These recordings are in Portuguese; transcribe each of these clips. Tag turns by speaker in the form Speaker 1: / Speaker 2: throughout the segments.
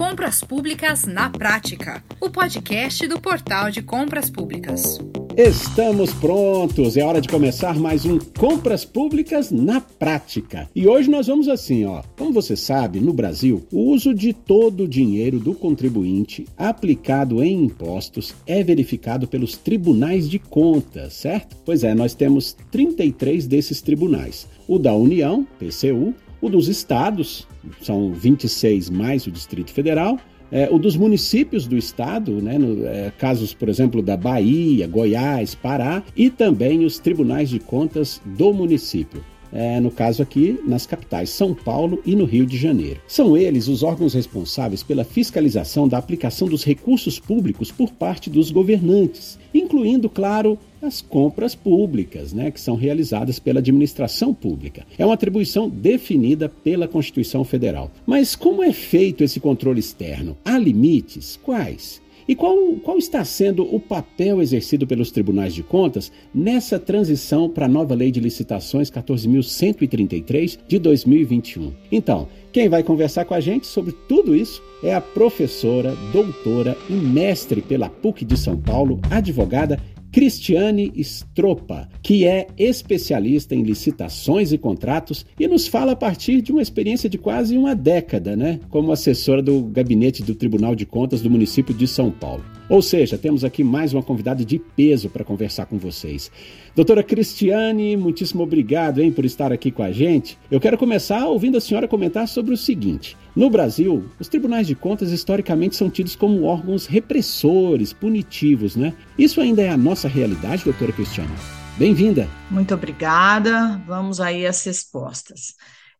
Speaker 1: Compras Públicas na Prática, o podcast do Portal de Compras Públicas.
Speaker 2: Estamos prontos, é hora de começar mais um Compras Públicas na Prática. E hoje nós vamos assim, ó. Como você sabe, no Brasil, o uso de todo o dinheiro do contribuinte aplicado em impostos é verificado pelos tribunais de contas, certo? Pois é, nós temos 33 desses tribunais. O da União, PCU, o dos estados, são 26 mais o Distrito Federal, é, o dos municípios do estado, né, no, é, casos, por exemplo, da Bahia, Goiás, Pará, e também os tribunais de contas do município. É, no caso aqui, nas capitais São Paulo e no Rio de Janeiro. São eles os órgãos responsáveis pela fiscalização da aplicação dos recursos públicos por parte dos governantes, incluindo, claro, as compras públicas, né, que são realizadas pela administração pública. É uma atribuição definida pela Constituição Federal. Mas como é feito esse controle externo? Há limites? Quais? E qual, qual está sendo o papel exercido pelos tribunais de contas nessa transição para a nova Lei de Licitações 14.133 de 2021? Então, quem vai conversar com a gente sobre tudo isso é a professora, doutora e mestre pela PUC de São Paulo, advogada Cristiane Stropa, que é especialista em licitações e contratos e nos fala a partir de uma experiência de quase uma década, né, como assessora do gabinete do Tribunal de Contas do município de São Paulo. Ou seja, temos aqui mais uma convidada de peso para conversar com vocês. Doutora Cristiane, muitíssimo obrigado hein, por estar aqui com a gente. Eu quero começar ouvindo a senhora comentar sobre o seguinte: no Brasil, os tribunais de contas historicamente são tidos como órgãos repressores, punitivos, né? Isso ainda é a nossa realidade, doutora Cristiane? Bem-vinda.
Speaker 3: Muito obrigada. Vamos aí às respostas.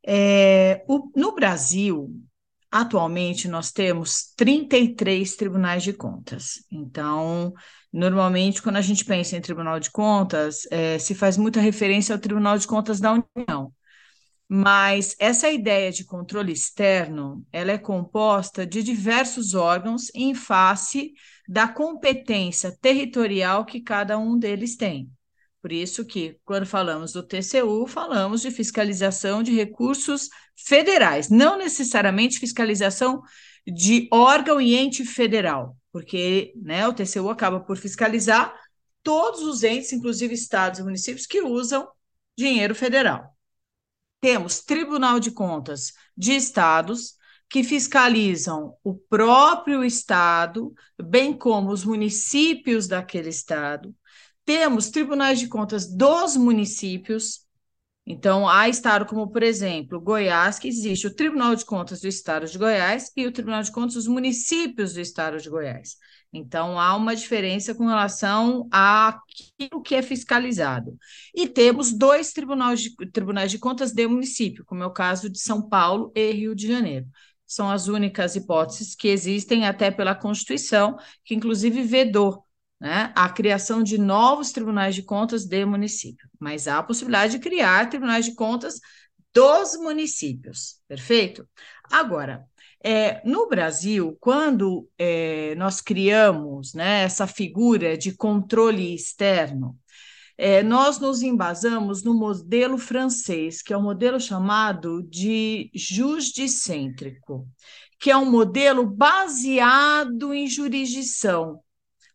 Speaker 3: É, o, no Brasil, atualmente, nós temos 33 tribunais de contas. Então, normalmente, quando a gente pensa em Tribunal de Contas, é, se faz muita referência ao Tribunal de Contas da União. Mas essa ideia de controle externo, ela é composta de diversos órgãos em face da competência territorial que cada um deles tem. Por isso que, quando falamos do TCU, falamos de fiscalização de recursos federais, não necessariamente fiscalização de órgão e ente federal, porque né, o TCU acaba por fiscalizar todos os entes, inclusive estados e municípios, que usam dinheiro federal temos Tribunal de Contas de estados que fiscalizam o próprio estado, bem como os municípios daquele estado. Temos tribunais de contas dos municípios. Então, há estado como, por exemplo, Goiás, que existe o Tribunal de Contas do Estado de Goiás e o Tribunal de Contas dos municípios do Estado de Goiás. Então, há uma diferença com relação àquilo que é fiscalizado. E temos dois tribunais de, tribunais de contas de município, como é o caso de São Paulo e Rio de Janeiro. São as únicas hipóteses que existem até pela Constituição, que inclusive vedou né, a criação de novos tribunais de contas de município. Mas há a possibilidade de criar tribunais de contas dos municípios, perfeito? Agora, é, no Brasil, quando é, nós criamos né, essa figura de controle externo, é, nós nos embasamos no modelo francês, que é o um modelo chamado de jusdicêntrico, que é um modelo baseado em jurisdição.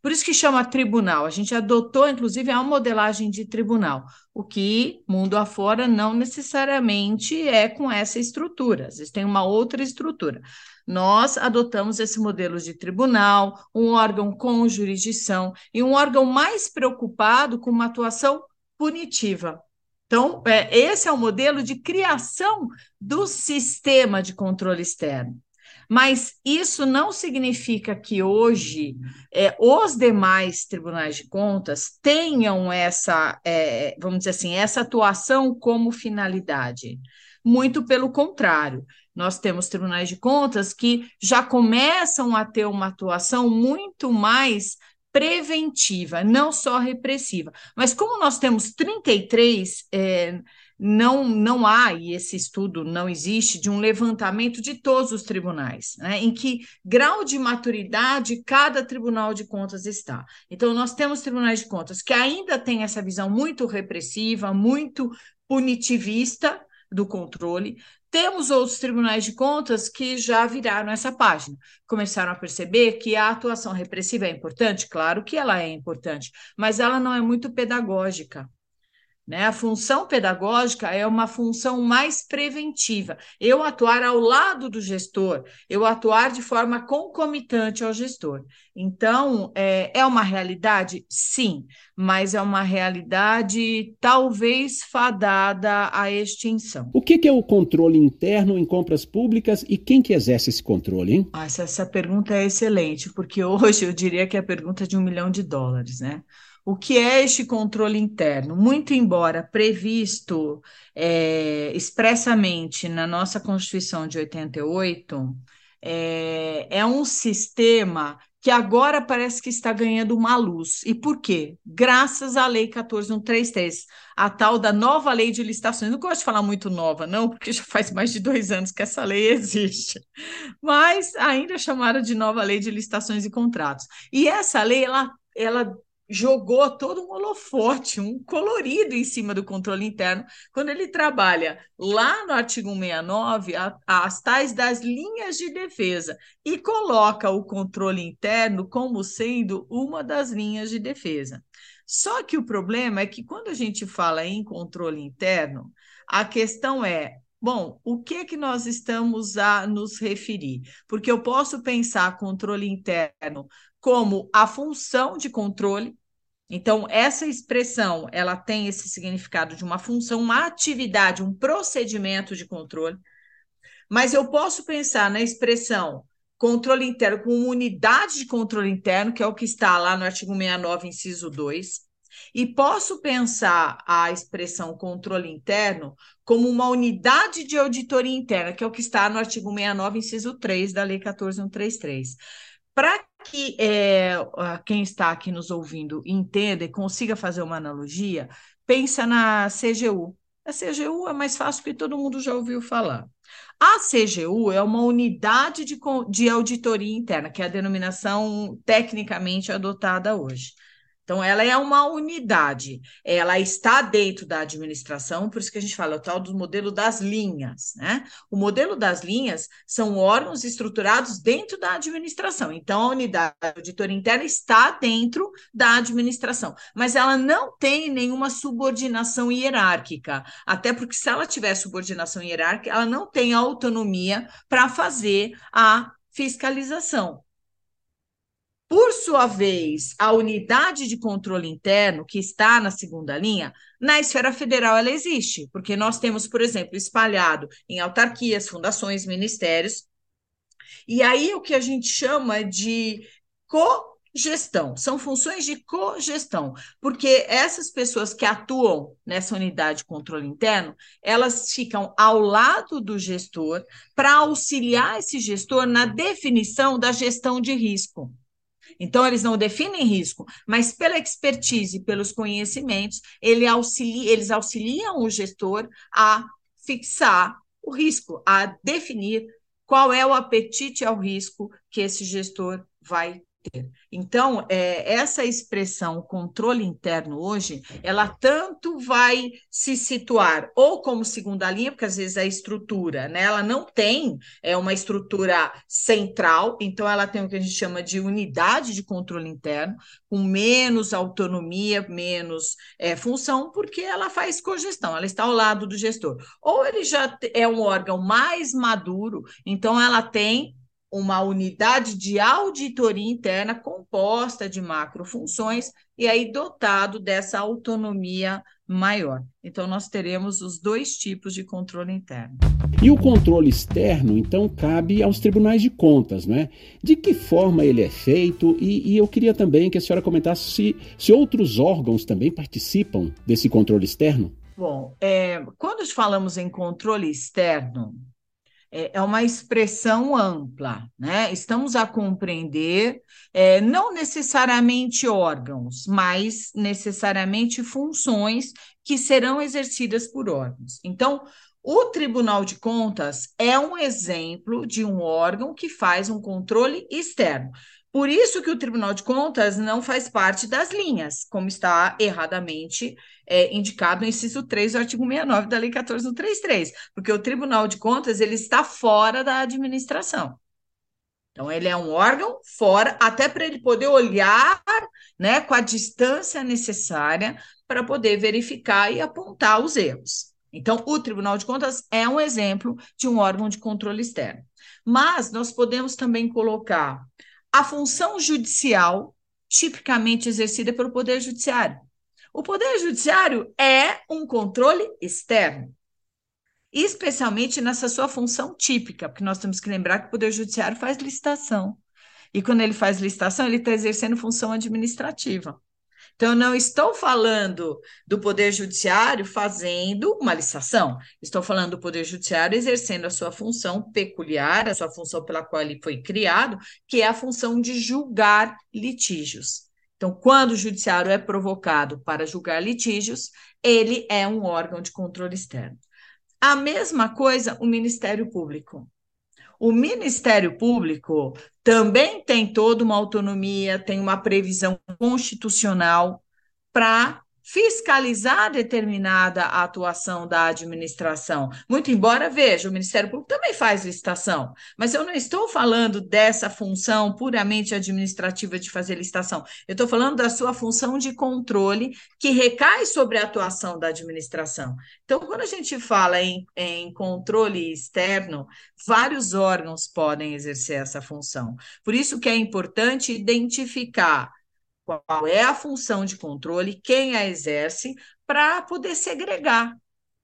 Speaker 3: Por isso que chama tribunal. A gente adotou, inclusive, a modelagem de tribunal, o que, mundo afora, não necessariamente é com essa estrutura. Existem uma outra estrutura. Nós adotamos esse modelo de tribunal, um órgão com jurisdição e um órgão mais preocupado com uma atuação punitiva. Então, é, esse é o modelo de criação do sistema de controle externo. Mas isso não significa que hoje é, os demais tribunais de contas tenham essa, é, vamos dizer assim, essa atuação como finalidade. Muito pelo contrário, nós temos tribunais de contas que já começam a ter uma atuação muito mais preventiva, não só repressiva. Mas como nós temos 33 é, não, não há, e esse estudo não existe, de um levantamento de todos os tribunais, né, em que grau de maturidade cada tribunal de contas está. Então, nós temos tribunais de contas que ainda têm essa visão muito repressiva, muito punitivista do controle. Temos outros tribunais de contas que já viraram essa página, começaram a perceber que a atuação repressiva é importante, claro que ela é importante, mas ela não é muito pedagógica. Né? A função pedagógica é uma função mais preventiva. Eu atuar ao lado do gestor, eu atuar de forma concomitante ao gestor. Então, é, é uma realidade? Sim, mas é uma realidade talvez fadada à extinção.
Speaker 2: O que, que é o controle interno em compras públicas e quem que exerce esse controle, hein?
Speaker 3: Essa, essa pergunta é excelente, porque hoje eu diria que é a pergunta de um milhão de dólares, né? O que é este controle interno? Muito embora previsto é, expressamente na nossa Constituição de 88, é, é um sistema que agora parece que está ganhando uma luz. E por quê? Graças à Lei 14133, a tal da nova lei de licitações. Não gosto de falar muito nova, não, porque já faz mais de dois anos que essa lei existe. Mas ainda chamaram de nova lei de licitações e contratos. E essa lei, ela, ela jogou todo um holofote, um colorido em cima do controle interno, quando ele trabalha lá no artigo 169 a, as tais das linhas de defesa e coloca o controle interno como sendo uma das linhas de defesa. Só que o problema é que quando a gente fala em controle interno, a questão é Bom, o que que nós estamos a nos referir? Porque eu posso pensar controle interno como a função de controle. Então, essa expressão, ela tem esse significado de uma função, uma atividade, um procedimento de controle. Mas eu posso pensar na expressão controle interno como unidade de controle interno, que é o que está lá no artigo 69, inciso 2. E posso pensar a expressão controle interno como uma unidade de auditoria interna, que é o que está no artigo 69, inciso 3 da Lei 14133. Para que é, quem está aqui nos ouvindo entenda e consiga fazer uma analogia, pensa na CGU. A CGU é mais fácil porque todo mundo já ouviu falar. A CGU é uma unidade de, de auditoria interna, que é a denominação tecnicamente adotada hoje. Então, ela é uma unidade, ela está dentro da administração, por isso que a gente fala é o tal do modelo das linhas, né? O modelo das linhas são órgãos estruturados dentro da administração. Então, a unidade auditora interna está dentro da administração, mas ela não tem nenhuma subordinação hierárquica, até porque se ela tiver subordinação hierárquica, ela não tem autonomia para fazer a fiscalização. Por sua vez, a unidade de controle interno, que está na segunda linha, na esfera federal ela existe, porque nós temos, por exemplo, espalhado em autarquias, fundações, ministérios, e aí o que a gente chama de cogestão, são funções de cogestão, porque essas pessoas que atuam nessa unidade de controle interno, elas ficam ao lado do gestor para auxiliar esse gestor na definição da gestão de risco. Então, eles não definem risco, mas pela expertise, pelos conhecimentos, ele auxilia, eles auxiliam o gestor a fixar o risco, a definir qual é o apetite ao risco que esse gestor vai. Então, é, essa expressão controle interno hoje, ela tanto vai se situar ou como segunda linha, porque às vezes a estrutura, né, ela não tem é uma estrutura central, então ela tem o que a gente chama de unidade de controle interno, com menos autonomia, menos é, função, porque ela faz cogestão, ela está ao lado do gestor. Ou ele já é um órgão mais maduro, então ela tem uma unidade de auditoria interna composta de macrofunções e aí dotado dessa autonomia maior. Então, nós teremos os dois tipos de controle interno.
Speaker 2: E o controle externo, então, cabe aos tribunais de contas, né? De que forma ele é feito? E, e eu queria também que a senhora comentasse se, se outros órgãos também participam desse controle externo.
Speaker 3: Bom, é, quando falamos em controle externo, é, é uma expressão ampla, né? Estamos a compreender é, não necessariamente órgãos, mas necessariamente funções que serão exercidas por órgãos. Então, o Tribunal de Contas é um exemplo de um órgão que faz um controle externo. Por isso que o Tribunal de Contas não faz parte das linhas, como está erradamente é, indicado no inciso 3 do artigo 69 da Lei 14133, porque o Tribunal de Contas ele está fora da administração. Então, ele é um órgão fora, até para ele poder olhar né, com a distância necessária para poder verificar e apontar os erros. Então, o Tribunal de Contas é um exemplo de um órgão de controle externo. Mas nós podemos também colocar a função judicial, tipicamente exercida pelo Poder Judiciário. O Poder Judiciário é um controle externo, especialmente nessa sua função típica, porque nós temos que lembrar que o Poder Judiciário faz licitação. E quando ele faz licitação, ele está exercendo função administrativa. Então, eu não estou falando do Poder Judiciário fazendo uma licitação, estou falando do Poder Judiciário exercendo a sua função peculiar, a sua função pela qual ele foi criado, que é a função de julgar litígios. Então, quando o Judiciário é provocado para julgar litígios, ele é um órgão de controle externo. A mesma coisa o Ministério Público. O Ministério Público também tem toda uma autonomia, tem uma previsão constitucional para fiscalizar determinada atuação da administração. Muito embora, veja, o Ministério Público também faz licitação, mas eu não estou falando dessa função puramente administrativa de fazer licitação, eu estou falando da sua função de controle que recai sobre a atuação da administração. Então, quando a gente fala em, em controle externo, vários órgãos podem exercer essa função. Por isso que é importante identificar qual é a função de controle, quem a exerce, para poder segregar.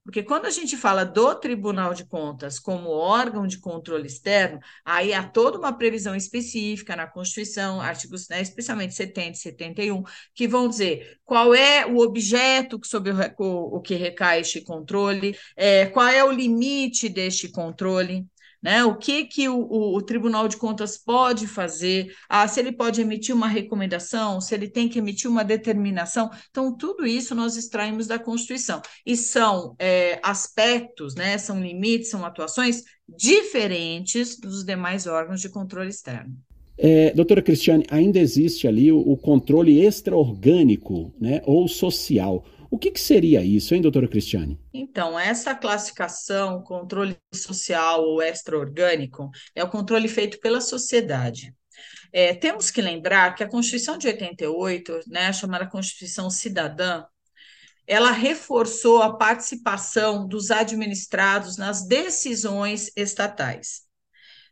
Speaker 3: Porque quando a gente fala do Tribunal de Contas como órgão de controle externo, aí há toda uma previsão específica na Constituição, artigos, né, especialmente 70 e 71, que vão dizer qual é o objeto sobre o, o que recai este controle, é, qual é o limite deste controle né? O que que o, o, o, Tribunal de Contas pode fazer? Ah, se ele pode emitir uma recomendação, se ele tem que emitir uma determinação. Então, tudo isso nós extraímos da Constituição. E são é, aspectos, né? São limites, são atuações diferentes dos demais órgãos de controle externo.
Speaker 2: É, doutora Cristiane, ainda existe ali o, o controle extraorgânico, né, ou social. O que, que, seria isso, hein, doutora Cristiane?
Speaker 3: Então, essa classificação, controle social ou extraorgânico, é o controle feito pela sociedade. É, temos que lembrar que a Constituição de 88, né, chamada Constituição Cidadã, ela reforçou a participação dos administrados nas decisões estatais.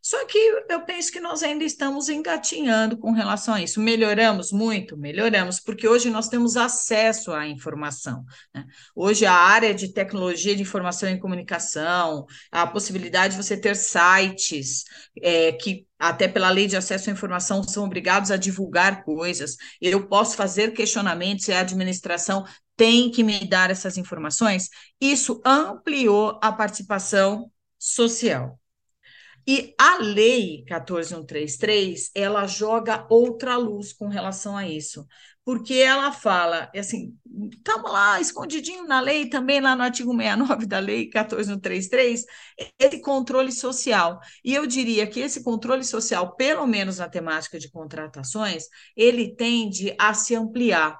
Speaker 3: Só que eu penso que nós ainda estamos engatinhando com relação a isso. Melhoramos muito? Melhoramos, porque hoje nós temos acesso à informação. Né? Hoje, a área de tecnologia de informação e comunicação, a possibilidade de você ter sites é, que até pela lei de acesso à informação, são obrigados a divulgar coisas. Eu posso fazer questionamentos e a administração tem que me dar essas informações. Isso ampliou a participação social. E a lei 14133, ela joga outra luz com relação a isso, porque ela fala, assim, estamos lá escondidinho na lei, também lá no artigo 69 da lei 14133, esse controle social. E eu diria que esse controle social, pelo menos na temática de contratações, ele tende a se ampliar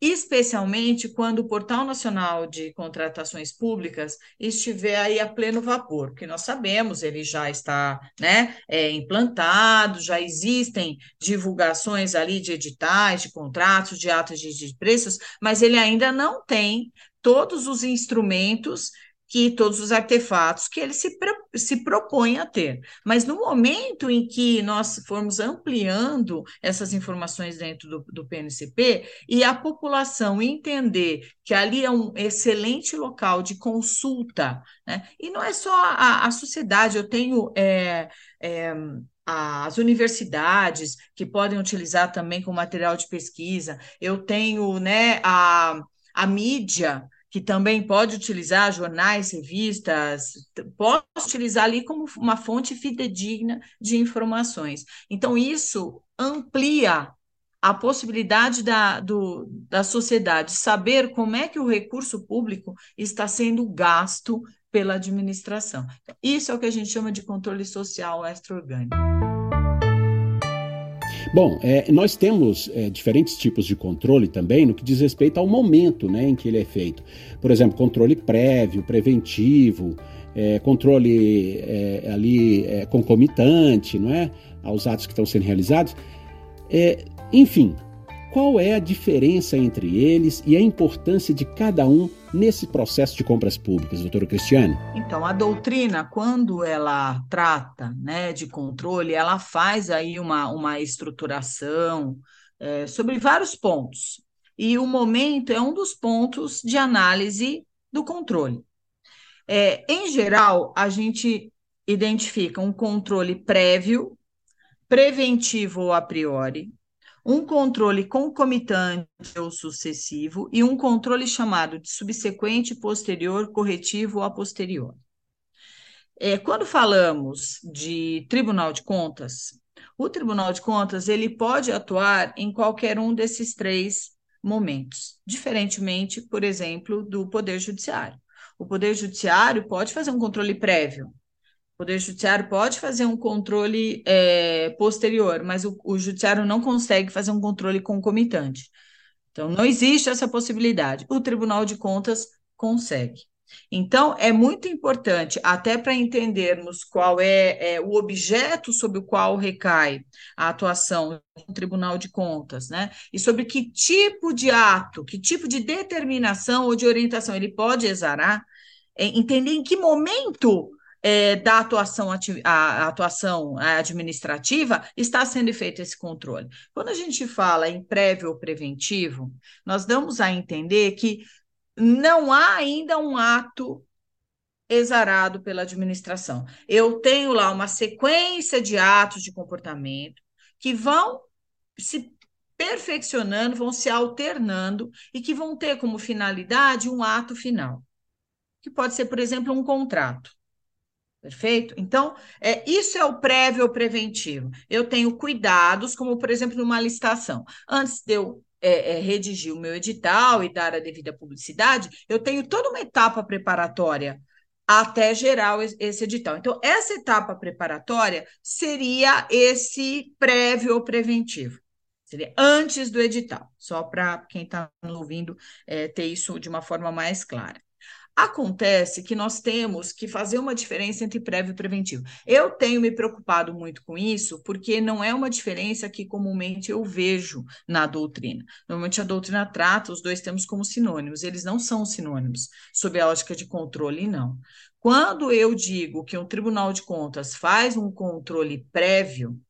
Speaker 3: especialmente quando o Portal Nacional de Contratações Públicas estiver aí a pleno vapor, porque nós sabemos, ele já está né, é, implantado, já existem divulgações ali de editais, de contratos, de atos de, de preços, mas ele ainda não tem todos os instrumentos que todos os artefatos que ele se, se propõe a ter. Mas no momento em que nós formos ampliando essas informações dentro do, do PNCP e a população entender que ali é um excelente local de consulta, né? e não é só a, a sociedade, eu tenho. É, é, as universidades que podem utilizar também como material de pesquisa, eu tenho né, a, a mídia que também pode utilizar jornais, revistas, pode utilizar ali como uma fonte fidedigna de informações. Então, isso amplia a possibilidade da, do, da sociedade saber como é que o recurso público está sendo gasto pela administração. Isso é o que a gente chama de controle social extra-orgânico.
Speaker 2: Bom, é, nós temos é, diferentes tipos de controle também no que diz respeito ao momento né, em que ele é feito. Por exemplo, controle prévio, preventivo, é, controle é, ali é, concomitante, não é? Aos atos que estão sendo realizados. É, enfim, qual é a diferença entre eles e a importância de cada um nesse processo de compras públicas, doutora Cristiane?
Speaker 3: Então, a doutrina, quando ela trata né, de controle, ela faz aí uma, uma estruturação é, sobre vários pontos. E o momento é um dos pontos de análise do controle. É, em geral, a gente identifica um controle prévio, preventivo ou a priori, um controle concomitante ou sucessivo e um controle chamado de subsequente, posterior, corretivo ou a posterior. É, quando falamos de Tribunal de Contas, o Tribunal de Contas ele pode atuar em qualquer um desses três momentos, diferentemente, por exemplo, do Poder Judiciário. O Poder Judiciário pode fazer um controle prévio. O Poder Judiciário pode fazer um controle é, posterior, mas o, o Judiciário não consegue fazer um controle concomitante. Então, não existe essa possibilidade. O Tribunal de Contas consegue. Então, é muito importante, até para entendermos qual é, é, o objeto sobre o qual recai a atuação do Tribunal de Contas, né? E sobre que tipo de ato, que tipo de determinação ou de orientação ele pode exarar, é, entender em que momento é, da atuação, a, atuação administrativa está sendo feito esse controle. Quando a gente fala em prévio ou preventivo, nós damos a entender que não há ainda um ato exarado pela administração. Eu tenho lá uma sequência de atos de comportamento que vão se perfeccionando, vão se alternando e que vão ter como finalidade um ato final, que pode ser, por exemplo, um contrato. Perfeito? Então, é, isso é o prévio ou preventivo. Eu tenho cuidados, como, por exemplo, numa licitação. Antes de eu é, é, redigir o meu edital e dar a devida publicidade, eu tenho toda uma etapa preparatória até gerar esse edital. Então, essa etapa preparatória seria esse prévio ou preventivo. Seria antes do edital, só para quem está ouvindo é, ter isso de uma forma mais clara. Acontece que nós temos que fazer uma diferença entre prévio e preventivo. Eu tenho me preocupado muito com isso, porque não é uma diferença que comumente eu vejo na doutrina. Normalmente a doutrina trata os dois termos como sinônimos, eles não são sinônimos, sob a lógica de controle, não. Quando eu digo que um tribunal de contas faz um controle prévio,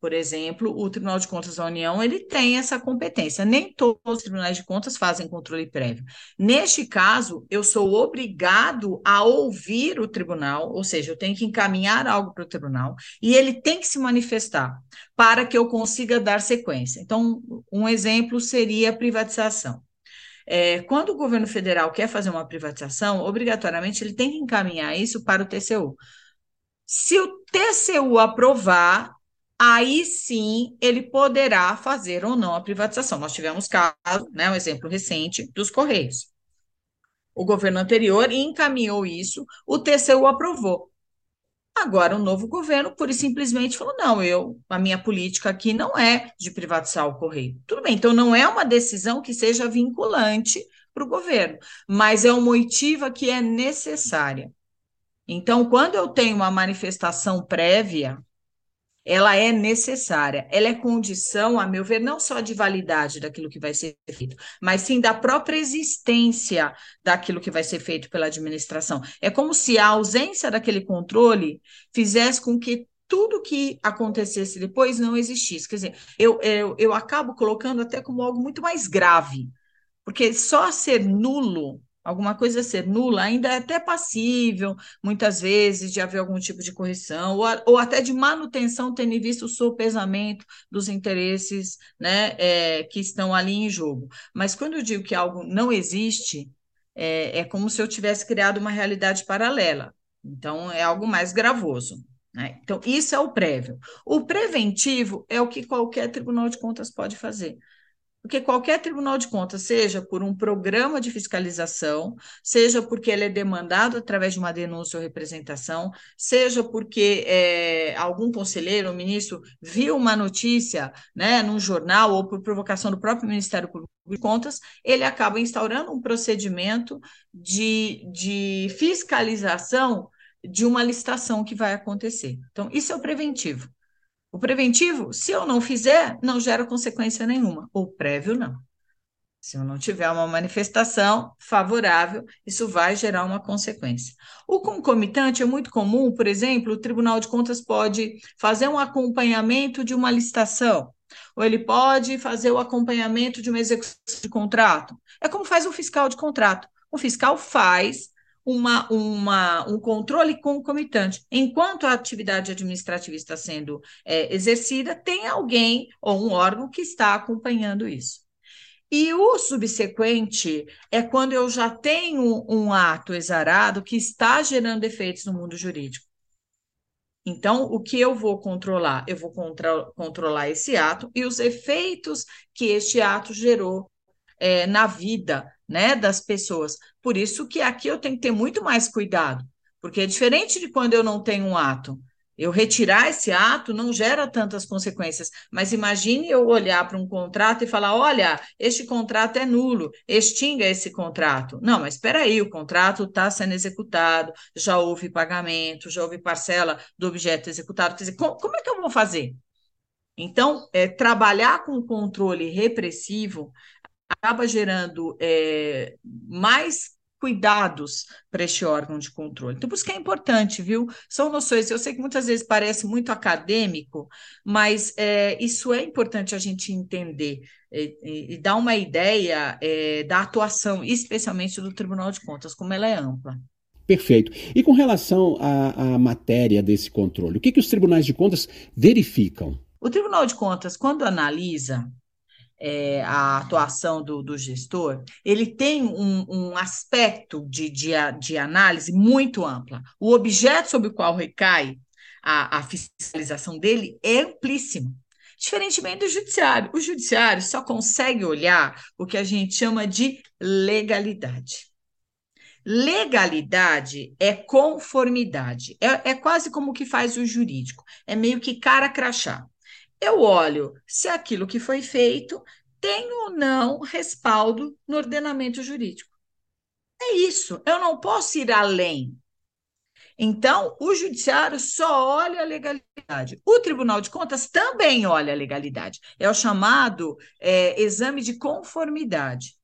Speaker 3: por exemplo, o Tribunal de Contas da União, ele tem essa competência. Nem todos os tribunais de contas fazem controle prévio. Neste caso, eu sou obrigado a ouvir o tribunal, ou seja, eu tenho que encaminhar algo para o tribunal e ele tem que se manifestar para que eu consiga dar sequência. Então, um exemplo seria a privatização. É, quando o governo federal quer fazer uma privatização, obrigatoriamente ele tem que encaminhar isso para o TCU. Se o TCU aprovar, aí sim ele poderá fazer ou não a privatização. Nós tivemos caso, né, um exemplo recente dos Correios. O governo anterior encaminhou isso, o TCU aprovou. Agora, o novo governo, pura e simplesmente, falou: não, eu, a minha política aqui não é de privatizar o Correio. Tudo bem, então não é uma decisão que seja vinculante para o governo, mas é uma oitiva que é necessária. Então, quando eu tenho uma manifestação prévia, ela é necessária, ela é condição, a meu ver, não só de validade daquilo que vai ser feito, mas sim da própria existência daquilo que vai ser feito pela administração. É como se a ausência daquele controle fizesse com que tudo que acontecesse depois não existisse. Quer dizer, eu, eu, eu acabo colocando até como algo muito mais grave, porque só ser nulo alguma coisa ser nula, ainda é até passível, muitas vezes, de haver algum tipo de correção, ou, ou até de manutenção, tendo em vista o sopesamento dos interesses né, é, que estão ali em jogo. Mas quando eu digo que algo não existe, é, é como se eu tivesse criado uma realidade paralela. Então, é algo mais gravoso. Né? Então, isso é o prévio. O preventivo é o que qualquer tribunal de contas pode fazer. Porque qualquer Tribunal de Contas, seja por um programa de fiscalização, seja porque ele é demandado através de uma denúncia ou representação, seja porque é, algum conselheiro ou ministro viu uma notícia né, num jornal ou por provocação do próprio Ministério Público de Contas, ele acaba instaurando um procedimento de, de fiscalização de uma licitação que vai acontecer. Então, isso é o preventivo. O preventivo, se eu não fizer, não gera consequência nenhuma. O prévio, não. Se eu não tiver uma manifestação favorável, isso vai gerar uma consequência. O concomitante é muito comum, por exemplo, o Tribunal de Contas pode fazer um acompanhamento de uma licitação, ou ele pode fazer o acompanhamento de uma execução de contrato. É como faz o fiscal de contrato. O fiscal faz uma, uma, um controle concomitante. Enquanto a atividade administrativa está sendo é, exercida, tem alguém ou um órgão que está acompanhando isso. E o subsequente é quando eu já tenho um ato exarado que está gerando efeitos no mundo jurídico. Então, o que eu vou controlar? Eu vou controlar esse ato e os efeitos que este ato gerou é, na vida né, das pessoas. Por isso que aqui eu tenho que ter muito mais cuidado, porque é diferente de quando eu não tenho um ato. Eu retirar esse ato não gera tantas consequências, mas imagine eu olhar para um contrato e falar: olha, este contrato é nulo, extinga esse contrato. Não, mas espera aí, o contrato está sendo executado, já houve pagamento, já houve parcela do objeto executado. Quer dizer, como, é que eu vou fazer? Então, é, trabalhar com controle repressivo acaba gerando é, mais cuidados para este órgão de controle. Então, por isso que é importante, viu? São noções, eu sei que muitas vezes parece muito acadêmico, mas é, isso é importante a gente entender e, e dar uma ideia é, da atuação, especialmente do Tribunal de Contas, como ela é ampla.
Speaker 2: Perfeito. E com relação à, à matéria desse controle, o que, que os tribunais de contas verificam?
Speaker 3: O Tribunal de Contas, quando analisa é, a atuação do, do, gestor, ele tem um, um aspecto de, de, de, análise muito ampla. O objeto sobre o qual recai a, a fiscalização dele é amplíssimo. Diferentemente do judiciário. O judiciário só consegue olhar o que a gente chama de legalidade. Legalidade é conformidade. É, é quase como o que faz o jurídico. É meio que cara crachá eu olho se aquilo que foi feito tem ou não respaldo no ordenamento jurídico. É isso, eu não posso ir além. Então, o judiciário só olha a legalidade. O Tribunal de Contas também olha a legalidade. É o chamado é, exame de conformidade.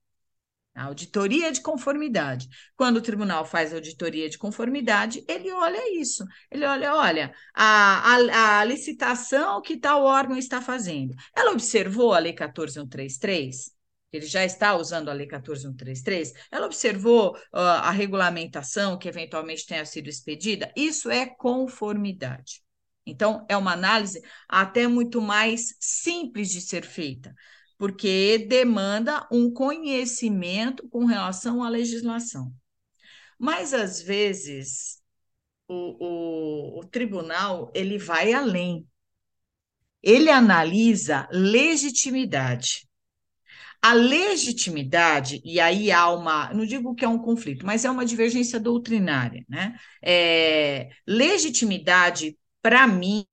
Speaker 3: A auditoria de conformidade. Quando o tribunal faz auditoria de conformidade, ele olha isso. Ele olha, olha, a, a, a licitação que tal órgão está fazendo. Ela observou a Lei 14133? Ele já está usando a Lei 14133? Ela observou uh, a regulamentação que eventualmente tenha sido expedida? Isso é conformidade. Então, é uma análise até muito mais simples de ser feita porque demanda um conhecimento com relação à legislação. Mas, às vezes, o, o, o tribunal ele vai além. Ele analisa legitimidade. A legitimidade, e aí há uma, não digo que é um conflito, mas é uma divergência doutrinária, né? É, legitimidade, para mim,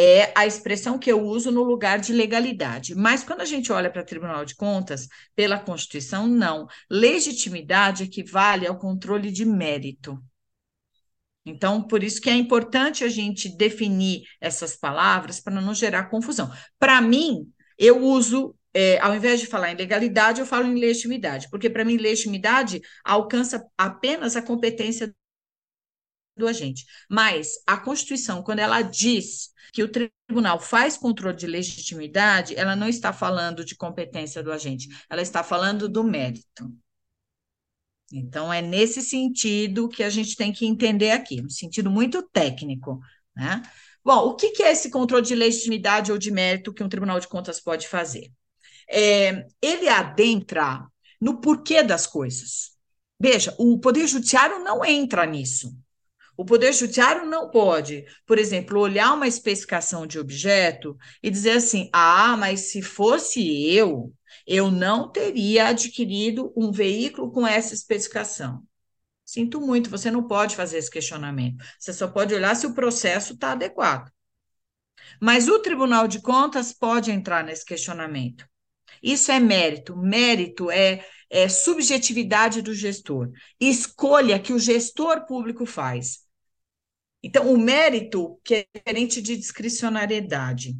Speaker 3: é a expressão que eu uso no lugar de legalidade. Mas quando a gente olha para o Tribunal de Contas, pela Constituição, não. Legitimidade equivale ao controle de mérito. Então, por isso que é importante a gente definir essas palavras para não gerar confusão. Para mim, eu uso, é, ao invés de falar em legalidade, eu falo em legitimidade, porque para mim, legitimidade alcança apenas a competência do agente. Mas a Constituição, quando ela diz que o tribunal faz controle de legitimidade, ela não está falando de competência do agente, ela está falando do mérito. Então, é nesse sentido que a gente tem que entender aqui, um sentido muito técnico, né? Bom, o que é esse controle de legitimidade ou de mérito que um tribunal de contas pode fazer? É, ele adentra no porquê das coisas. Veja, o Poder Judiciário não entra nisso. O Poder Judiciário não pode, por exemplo, olhar uma especificação de objeto e dizer assim: ah, mas se fosse eu, eu não teria adquirido um veículo com essa especificação. Sinto muito, você não pode fazer esse questionamento. Você só pode olhar se o processo está adequado. Mas o Tribunal de Contas pode entrar nesse questionamento. Isso é mérito. Mérito é, é subjetividade do gestor. Escolha que o gestor público faz. Então, o mérito, que é diferente de discricionariedade.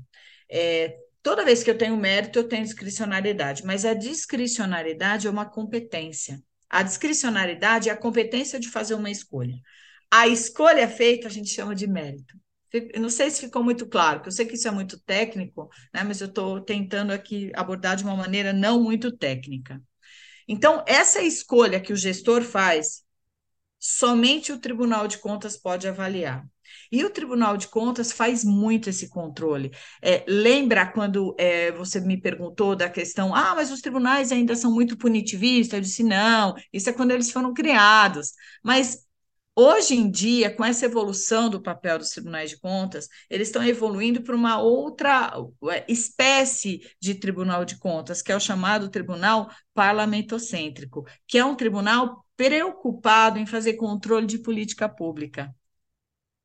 Speaker 3: É, toda vez que eu tenho mérito, eu tenho discricionariedade, mas a discricionariedade é uma competência. A discricionariedade é a competência de fazer uma escolha. A escolha feita a gente chama de mérito. Eu não sei se ficou muito claro, porque eu sei que isso é muito técnico, né, mas eu estou tentando aqui abordar de uma maneira não muito técnica. Então, essa escolha que o gestor faz, somente o Tribunal de Contas pode avaliar. E o Tribunal de Contas faz muito esse controle. É, lembra quando é, você me perguntou da questão, ah, mas os tribunais ainda são muito punitivistas? Eu disse, não, isso é quando eles foram criados. Mas Hoje em dia, com essa evolução do papel dos tribunais de contas, eles estão evoluindo para uma outra é, espécie de tribunal de contas, que é o chamado tribunal parlamentocêntrico, que é um tribunal preocupado em fazer controle de política pública.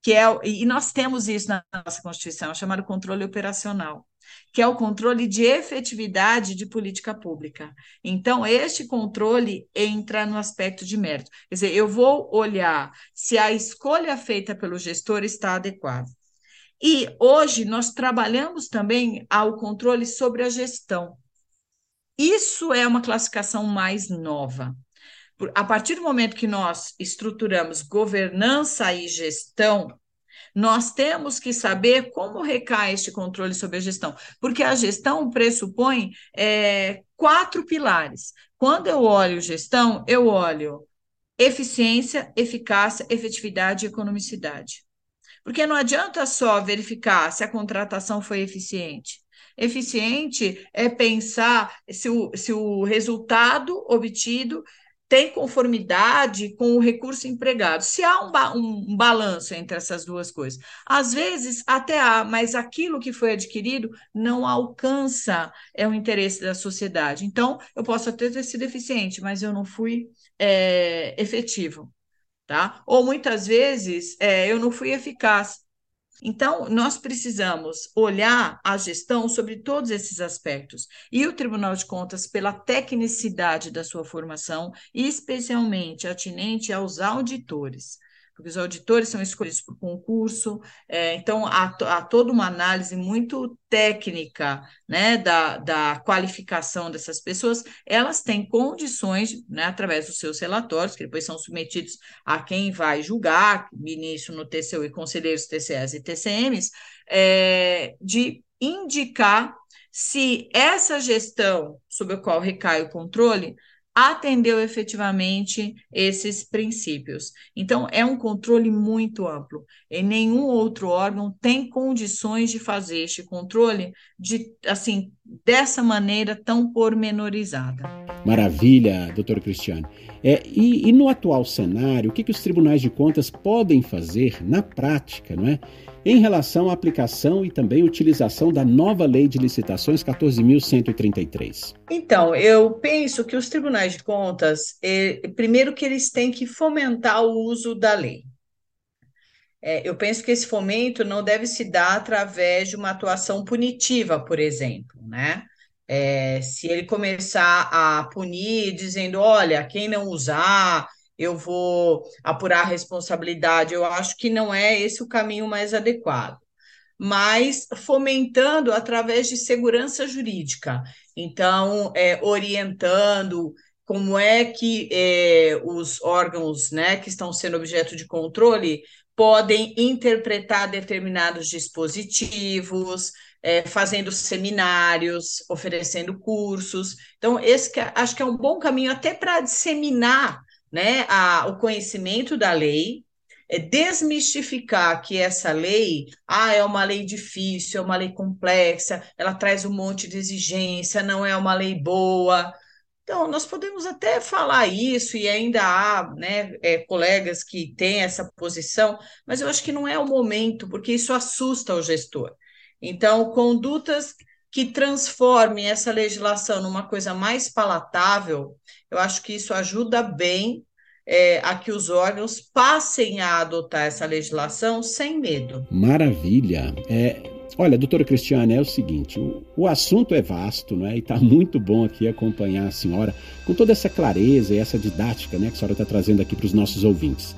Speaker 3: Que é, e nós temos isso na nossa Constituição, chamado controle operacional que é o controle de efetividade de política pública. Então, este controle entra no aspecto de mérito. Quer dizer, eu vou olhar se a escolha feita pelo gestor está adequada. E hoje nós trabalhamos também ao controle sobre a gestão. Isso é uma classificação mais nova. A partir do momento que nós estruturamos governança e gestão, nós temos que saber como recai este controle sobre a gestão, porque a gestão pressupõe é, quatro pilares. Quando eu olho gestão, eu olho eficiência, eficácia, efetividade e economicidade. Porque não adianta só verificar se a contratação foi eficiente. Eficiente é pensar se o, se o resultado obtido tem conformidade com o recurso empregado. Se há um, ba um, balanço entre essas duas coisas, às vezes até há, mas aquilo que foi adquirido não alcança é o interesse da sociedade. Então, eu posso até ter sido eficiente, mas eu não fui é, efetivo. Tá? Ou muitas vezes é, eu não fui eficaz, então, nós precisamos olhar a gestão sobre todos esses aspectos. E o Tribunal de Contas, pela tecnicidade da sua formação, especialmente atinente aos auditores porque os auditores são escolhidos por concurso, é, então há, há, toda uma análise muito técnica né, da, da qualificação dessas pessoas, elas têm condições, né, através dos seus relatórios, que depois são submetidos a quem vai julgar, ministro no TCU e conselheiros TCS e TCMs, é, de indicar se essa gestão sobre a qual recai o controle atendeu efetivamente esses princípios. Então, é um controle muito amplo. E nenhum outro órgão tem condições de fazer este controle de assim dessa maneira tão pormenorizada.
Speaker 2: Maravilha, doutor Cristiano. É, e, e, no atual cenário, o que, que os tribunais de contas podem fazer na prática, não é? em relação à aplicação e também utilização da nova Lei de Licitações 14.133?
Speaker 3: Então, eu penso que os tribunais de contas, é, primeiro que eles têm que fomentar o uso da lei. É, eu penso que esse fomento não deve se dar através de uma atuação punitiva, por exemplo, né? É, se ele começar a punir, dizendo, olha, quem não usar, eu vou apurar a responsabilidade. Eu acho que não é esse o caminho mais adequado. Mas fomentando através de segurança jurídica. Então, é, orientando como é que é, os órgãos né, que estão sendo objeto de controle podem interpretar determinados dispositivos, é, fazendo seminários, oferecendo cursos. Então, esse que, acho que é um bom caminho até para disseminar né, a, o conhecimento da lei, é desmistificar que essa lei ah, é uma lei difícil, é uma lei complexa, ela traz um monte de exigência, não é uma lei boa. Então, nós podemos até falar isso, e ainda há né, é, colegas que têm essa posição, mas eu acho que não é o momento, porque isso assusta o gestor. Então, condutas que transformem essa legislação numa coisa mais palatável, eu acho que isso ajuda bem é, a que os órgãos passem a adotar essa legislação sem medo.
Speaker 2: Maravilha. É, Olha, doutora Cristiane, é o seguinte: o, o assunto é vasto, né? E está muito bom aqui acompanhar a senhora com toda essa clareza e essa didática né, que a senhora está trazendo aqui para os nossos ouvintes.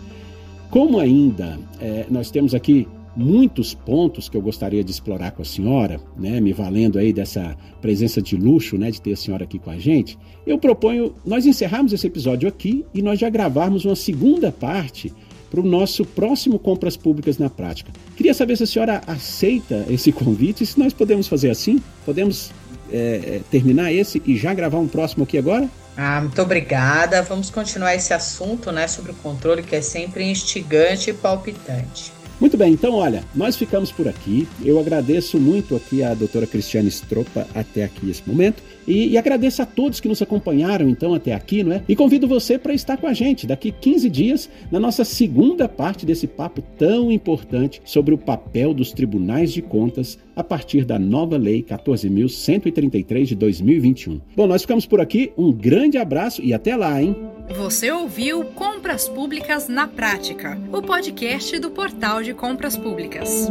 Speaker 2: Como ainda é, nós temos aqui muitos pontos que eu gostaria de explorar com a senhora, né, me valendo aí dessa presença de luxo, né, de ter a senhora aqui com a gente, eu proponho nós encerrarmos esse episódio aqui e nós já gravarmos uma segunda parte para o nosso próximo Compras Públicas na Prática. Queria saber se a senhora aceita esse convite e se nós podemos fazer assim? Podemos é, é, terminar esse e já gravar um próximo aqui agora?
Speaker 3: Ah, muito obrigada. Vamos continuar esse assunto né, sobre o controle, que é sempre instigante e palpitante.
Speaker 2: Muito bem, então olha, nós ficamos por aqui. Eu agradeço muito aqui a doutora Cristiane Stropa até aqui esse momento. E, e, agradeço a todos que nos acompanharam então até aqui, não é? E convido você para estar com a gente daqui 15 dias na nossa segunda parte desse papo tão importante sobre o papel dos tribunais de contas a partir da nova lei 14.133 de 2021. Bom, nós ficamos por aqui. Um grande abraço e até lá, hein?
Speaker 1: Você ouviu Compras Públicas na Prática, o podcast do Portal de Compras Públicas.